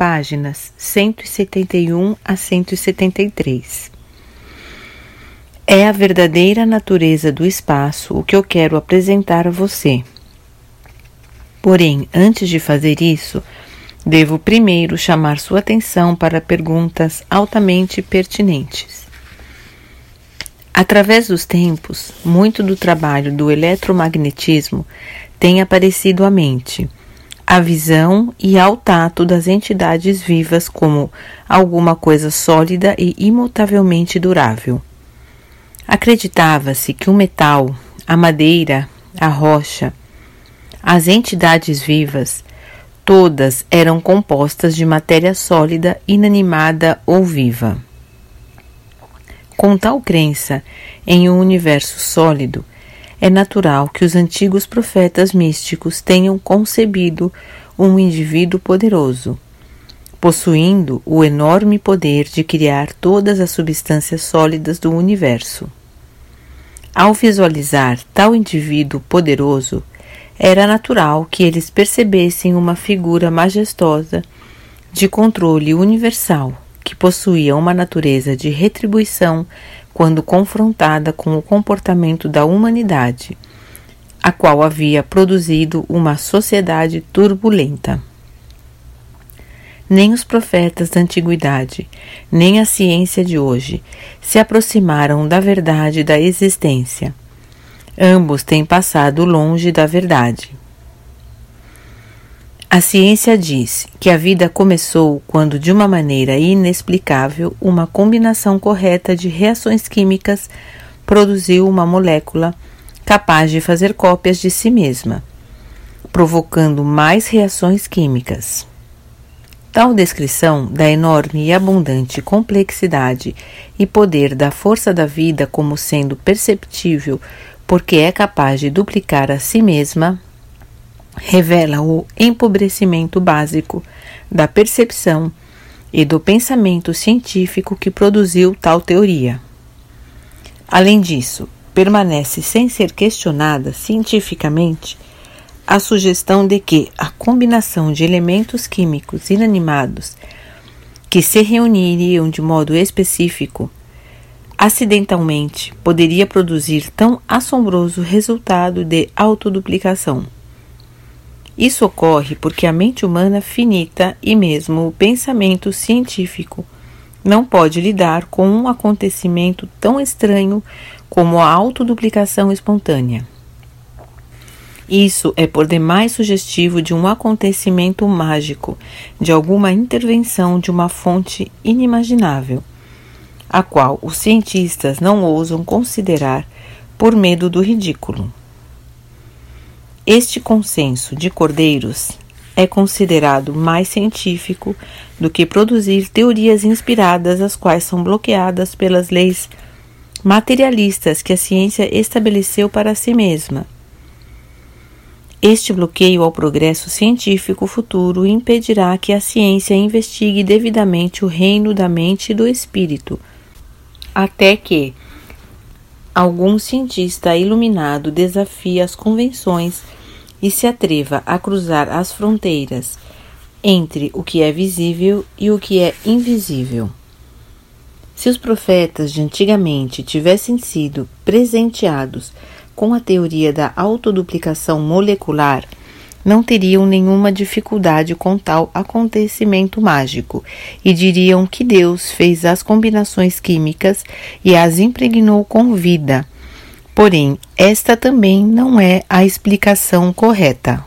páginas 171 a 173. É a verdadeira natureza do espaço o que eu quero apresentar a você. Porém, antes de fazer isso, devo primeiro chamar sua atenção para perguntas altamente pertinentes. Através dos tempos, muito do trabalho do eletromagnetismo tem aparecido à mente, à visão e ao tato das entidades vivas como alguma coisa sólida e imutavelmente durável. Acreditava-se que o metal, a madeira, a rocha, as entidades vivas, todas eram compostas de matéria sólida, inanimada ou viva. Com tal crença em um universo sólido, é natural que os antigos profetas místicos tenham concebido um indivíduo poderoso, possuindo o enorme poder de criar todas as substâncias sólidas do universo. Ao visualizar tal indivíduo poderoso, era natural que eles percebessem uma figura majestosa de controle universal que possuía uma natureza de retribuição quando confrontada com o comportamento da humanidade, a qual havia produzido uma sociedade turbulenta. Nem os profetas da antiguidade, nem a ciência de hoje se aproximaram da verdade da existência. Ambos têm passado longe da verdade. A ciência diz que a vida começou quando, de uma maneira inexplicável, uma combinação correta de reações químicas produziu uma molécula capaz de fazer cópias de si mesma, provocando mais reações químicas. Tal descrição da enorme e abundante complexidade e poder da força da vida como sendo perceptível porque é capaz de duplicar a si mesma revela o empobrecimento básico da percepção e do pensamento científico que produziu tal teoria. Além disso, permanece sem ser questionada cientificamente a sugestão de que a combinação de elementos químicos inanimados que se reuniriam de modo específico acidentalmente poderia produzir tão assombroso resultado de autoduplicação. Isso ocorre porque a mente humana finita e mesmo o pensamento científico não pode lidar com um acontecimento tão estranho como a autoduplicação espontânea. Isso é por demais sugestivo de um acontecimento mágico, de alguma intervenção de uma fonte inimaginável, a qual os cientistas não ousam considerar por medo do ridículo. Este consenso de cordeiros é considerado mais científico do que produzir teorias inspiradas, as quais são bloqueadas pelas leis materialistas que a ciência estabeleceu para si mesma. Este bloqueio ao progresso científico futuro impedirá que a ciência investigue devidamente o reino da mente e do espírito, até que algum cientista iluminado desafie as convenções e se atreva a cruzar as fronteiras entre o que é visível e o que é invisível. Se os profetas de antigamente tivessem sido presenteados com a teoria da autoduplicação molecular, não teriam nenhuma dificuldade com tal acontecimento mágico e diriam que Deus fez as combinações químicas e as impregnou com vida Porém, esta também não é a explicação correta.